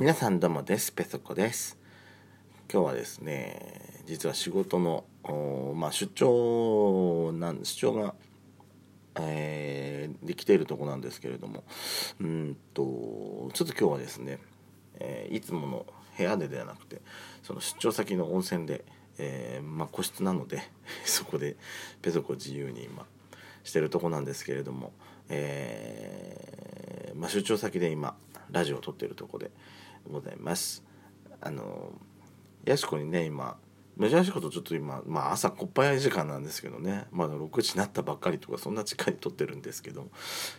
皆さんどうもです。ペソコです。今日はですね実は仕事のまあ、出張なん出張が、えー、できているとこなんですけれどもうんとちょっと今日はですね、えー、いつもの部屋でではなくてその出張先の温泉で、えー、まあ、個室なので そこでペソコ自由に今してるとこなんですけれども、えまあ、出張先で今ラジオを撮ってるとこでございます。あのやしこにね今珍しいことちょっと今、まあ、朝こっぱやい時間なんですけどね。まだ6時になったばっかりとかそんな時間に撮ってるんですけど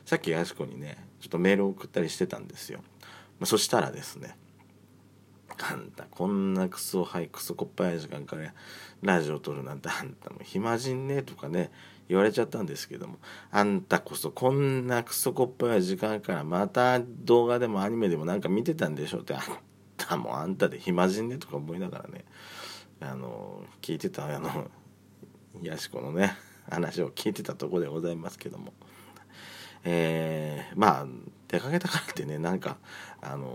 さっきやしこにねちょっとメールを送ったりしてたんですよ、まあ、そしたらですねあんたこんなクソはいクソこっぱやい時間からラジオ撮るなんてあんたも暇人ねとかね言われちゃったんですけどもあんたこそこんなクソコップな時間からまた動画でもアニメでもなんか見てたんでしょうってあんたもあんたで暇人ねとか思いながらねあの聞いてたあのやしこのね話を聞いてたとこでございますけども。えー、まあ出かけたからってねなんかあの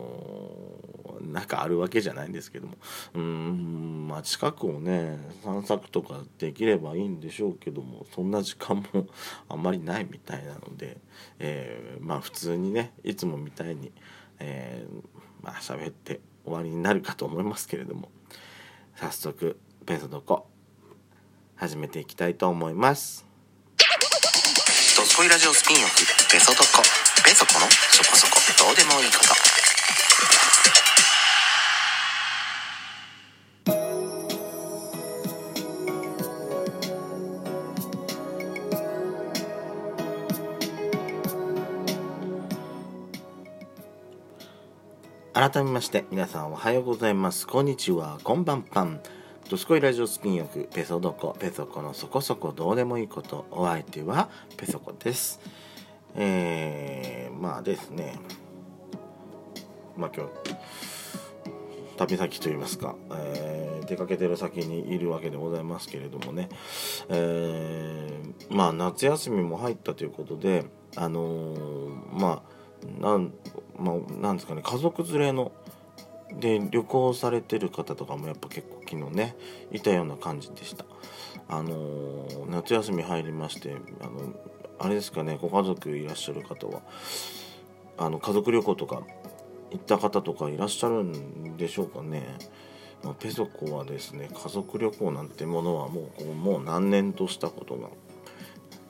ー、なんかあるわけじゃないんですけどもうんまあ近くをね散策とかできればいいんでしょうけどもそんな時間も あんまりないみたいなので、えー、まあ普通にねいつもみたいに、えー、まあ喋って終わりになるかと思いますけれども早速ペソドコ始めていきたいと思います。ドスコイラジオスピンオフペソドコ。ペソコの？そこそこ。どうでもいいこと。改めまして皆さんおはようございます。こんにちは。こんばんぱん。ドスコイラジオスピンオフペソドコ。ペソコのそこそこどうでもいいこと。お相手はペソコです。えー、まあですね。まあ今日旅先といいますか、えー、出かけてる先にいるわけでございますけれどもね、えー、まあ夏休みも入ったということであのー、まあなん,、まあ、なんですかね家族連れので旅行されてる方とかもやっぱ結構昨日ねいたような感じでした。あのー、夏休み入りましてあのあれですかねご家族いらっしゃる方はあの家族旅行とか行った方とかいらっしゃるんでしょうかね、まあ、ペソコはですね家族旅行なんてものはもうもう何年としたことが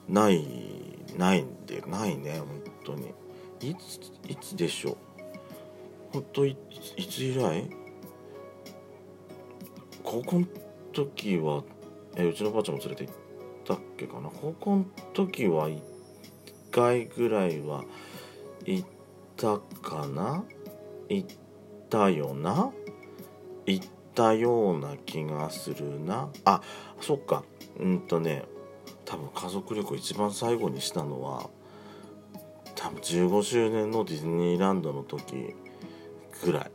ないないんでないね本当に。いついつでしょう？本当いいつ以来？高校の時はえうちのばあちゃんも連れて行ったっけかな？高校の時は1回ぐらいは行ったかな？行ったよな？行ったような気がするな。あそっか。うんとね多分家族旅行一番最後にしたのは多分15周年のディズニーランドの時ぐらい。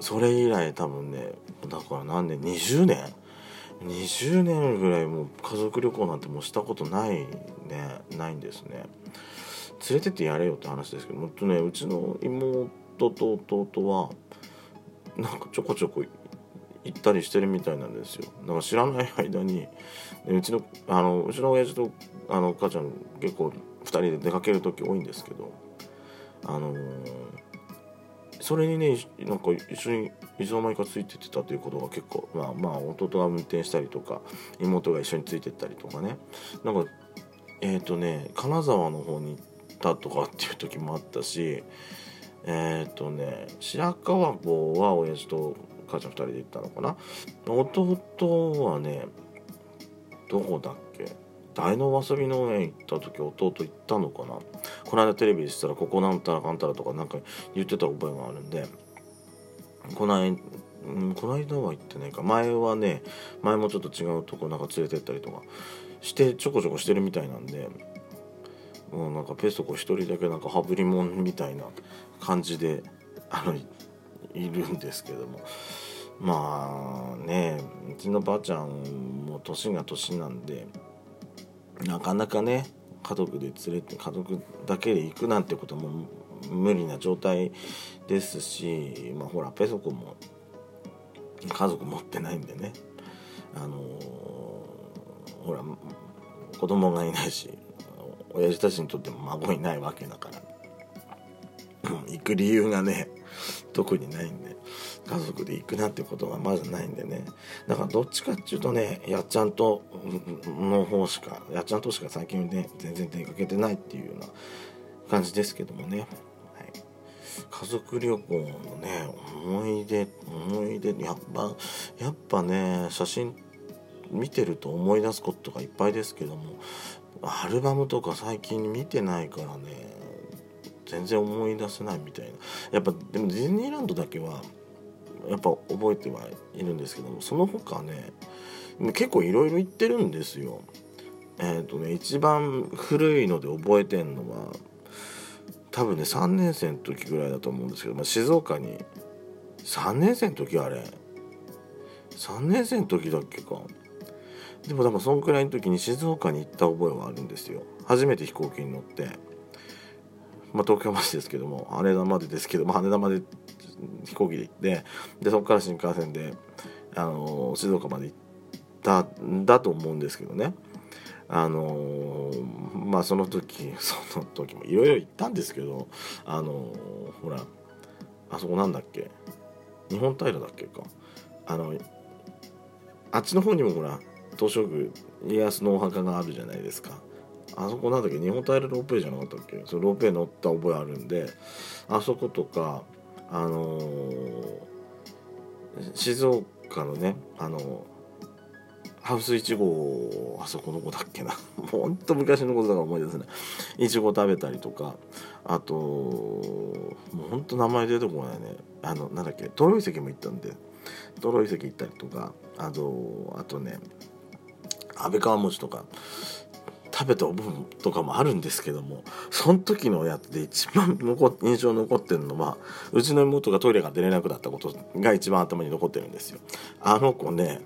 それ以来多分ねだから何年？20年？20年ぐらいもう家族旅行なんてもうしたことないねないんですね。連れてってやれよって話ですけどもっとねうちの妹と弟はなんかちょこちょこ行ったりしてるみたいなんですよ。だから知らない間にうちのあのうちの親父とあの母ちゃん結構2人で出かける時多いんですけどあのーそれにねなんか一緒にいつの間にかついてってたということが結構まあまあ弟が運転したりとか妹が一緒についてったりとかね。なんかえっ、ー、とね金沢の方に行ったとかっていう時もあったしえっ、ー、とね白川郷は親父と母ちゃん2人で行ったのかな。弟はねどこだっけ？大のわさび農園行った時弟行ったのかな？この間テレビでしたらここなんたらかんたらとかなんか言ってた覚えがあるんでこの間この間は行ってないか。前はね前もちょっと違うとこなんか連れてったりとかしてちょこちょこしてるみたいなんでもうなんかペソコ一人だけなんか羽振りもんみたいな感じであのいるんですけども。まあねうちのばあちゃんも年が年なんでなかなかね家族で連れて家族だけで行くなんてことも無理な状態ですしまあほらペソコも家族持ってないんでね。あのほら子供がいないし親父たちにとっても孫いないわけだから。行く理由がね特にないんで。家族で行くなってことがまずないんでね。だからどっちかっていうとねやっちゃんとの方しかやっちゃんとしか最近ね全然出かけてないっていうような感じですけどもね、はい、家族旅行のね思い出思い出やっぱやっぱね写真見てると思い出すことがいっぱいですけどもアルバムとか最近見てないからね全然思い出せないみたいな。やっぱでもディズニーランドだけはやっぱ覚えてはいるんですけどもその他ね結構いろいろ行ってるんですよ。えっ、ー、とね一番古いので覚えてんのは多分ね3年生の時ぐらいだと思うんですけど、まあ、静岡に3年生の時あれ。3年生の時だっけか。でも多分そんくらいの時に静岡に行った覚えはあるんですよ。初めて飛行機に乗って。まあ東京までですけども羽田までですけど、まあ、羽田まで飛行機で行ってでそこから新幹線で、あの静岡まで行ったんだと思うんですけどね。あのまあその時 その時もいろいろ行ったんですけどあのほらあそこなんだっけ？日本平だっけか？あのあっちの方にもほら東照宮家康のお墓があるじゃないですか。あそこなんだっけ？日本平ロープウェイじゃなかったっけ？そのロープウェイ乗った覚えあるんであそことかあのー、静岡のねあのー、ハウスいちごあそこの子だっけな。ほんと昔のことだから思い出すねい。ちご食べたりとか。あともうほんと名前出てこないね。あのなんだっけトロイ遺も行ったんで。トロイ遺行ったりとか。あとあとね安倍川餅とか。食べた覚えとかもあるんですけどもその時のやつで一番残印象残ってるのはうちの妹がトイレが出れなくなったことが一番頭に残ってるんですよ。あの子ね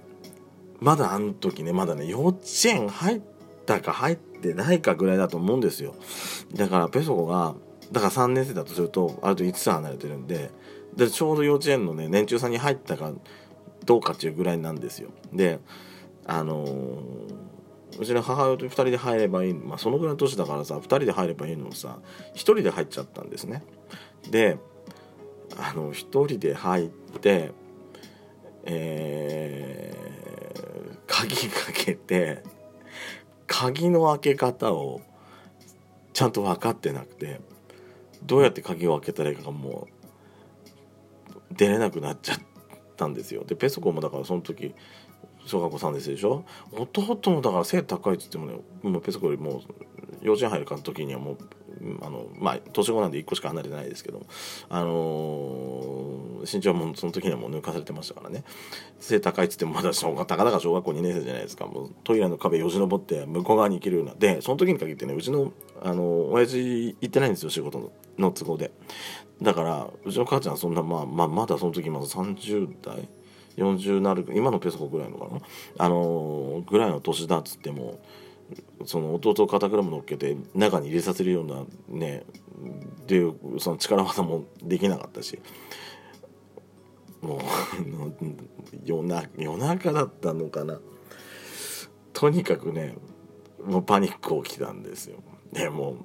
まだあの時ねまだね幼稚園入ったか入ってないかぐらいだと思うんですよ。だからペソコがだから3年生だとするとあると5つ離れてるんででちょうど幼稚園のね年中さんに入ったかどうかっていうぐらいなんですよ。であのーうちの母親と2人で入ればいい、まあ、そのぐらいの年だからさ2人で入ればいいのをさ1人で入っちゃったんですね。であの1人で入ってえー、鍵かけて鍵の開け方をちゃんと分かってなくてどうやって鍵を開けたらいいかがもう出れなくなっちゃったんですよ。でペソコもだからその時小学校3年生でしょ？弟もだから背高いっつってもねもうペソコよりもう幼稚園入る時にはもうあのまあ年子なんで1個しか離れてないですけどあのー、身長もその時にはもう抜かされてましたからね。背高いっつってもまだ小学たかだか小学校2年生じゃないですか。もうトイレの壁よじ登って向こう側に行けるような。でその時に限ってねうちのあの親父行ってないんですよ仕事の都合で。だからうちの母ちゃんそんなまあまあまだその時まだ30代40なる今のペソコぐらいのかな？あのぐらいの年だっつってもその弟を肩車乗っけて中に入れさせるようなねっていうその力技もできなかったしもう 夜な夜中だったのかな？とにかくねもうパニック起きたんですよ。でも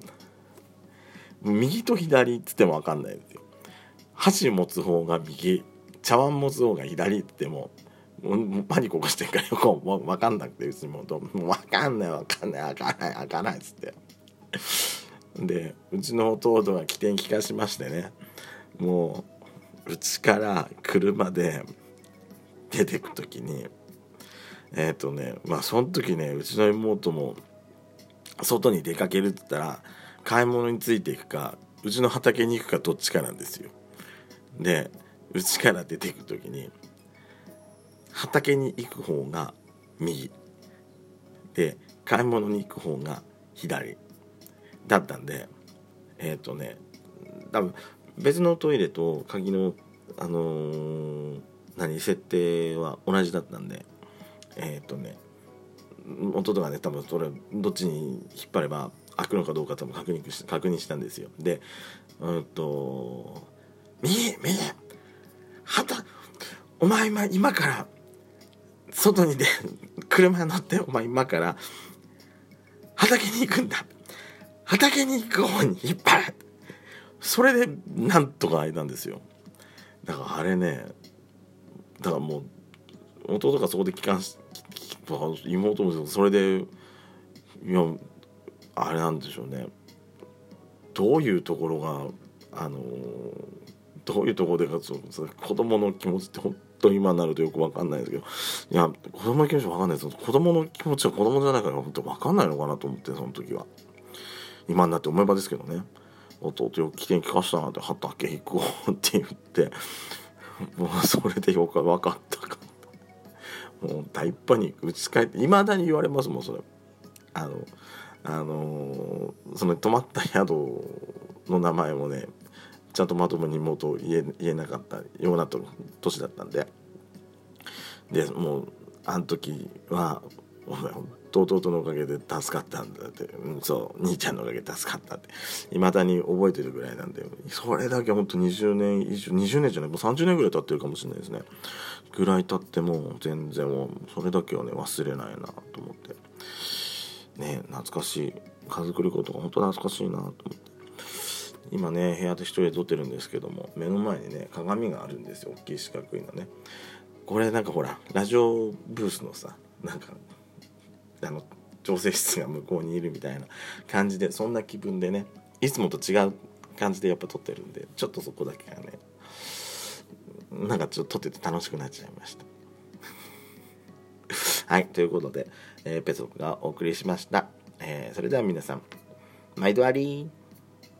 右と左っつっても分かんないですよ。箸持つ方が右。茶碗持つ方が左ってもうもうパニック起こしてるからよく分かんなくてうちもと「もう分かんない分かんない開かない開かない」っつってでうちの弟が起点聞かしましてねもううちから車で出てく時にえっ、ー、とねまあその時ねうちの妹も外に出かけるって言ったら買い物についていくかうちの畑に行くかどっちかなんですよ。で家から出ていく時に畑に行く方が右。で買い物に行く方が左。だったんでえっ、ー、とね多分別のトイレと鍵のあのー、何設定は同じだったんでえっ、ー、とね弟がね多分それどっちに引っ張れば開くのかどうかとも確認し確認したんですよ。でうんと「右右！お前今今から外に出 車乗ってお前今から畑に行くんだ。畑に行く方に引っ張れ!」それでなんとか開いたんですよ。だからあれねだからもう弟がそこで帰還し妹もそれでいやあれなんでしょうね。どういうところがあのどういうところでかそ子供の気持ちって本当今になるとよく分かんないですけどいや子供の気持ち分かんないです。子供の気持ちは子供じゃないから本当分かんないのかなと思ってその時は。今になって思えばですけどね。弟よ起点聞かしたなって畑行こうって言ってもうそれでよく分かったかもう大パニック打ち返っていまだに言われますもんそれ。あのあのその泊まった宿の名前もねちゃんとまともに妹を言え言えなかったような年だったんで。でもうあの時は「お前弟のおかげで助かったんだ」って、うん、そう兄ちゃんのおかげで助かったって。いまだに覚えてるぐらいなんで。それだけほんと20年以上20年じゃないもう30年ぐらい経ってるかもしれないですね。ぐらい経っても全然もうそれだけはね忘れないなと思って。ね懐かしい。家族旅行とか本当懐かしいなと思って。今ね部屋で一人で撮ってるんですけども目の前にね鏡があるんですよ。大きい四角いのね。これなんかほらラジオブースのさなんかあの調整室が向こうにいるみたいな感じでそんな気分でねいつもと違う感じでやっぱ撮ってるんでちょっとそこだけがねなんかちょっと撮ってて楽しくなっちゃいました。はいということで、えー、ペソコがお送りしました、えー、それでは皆さん毎度あり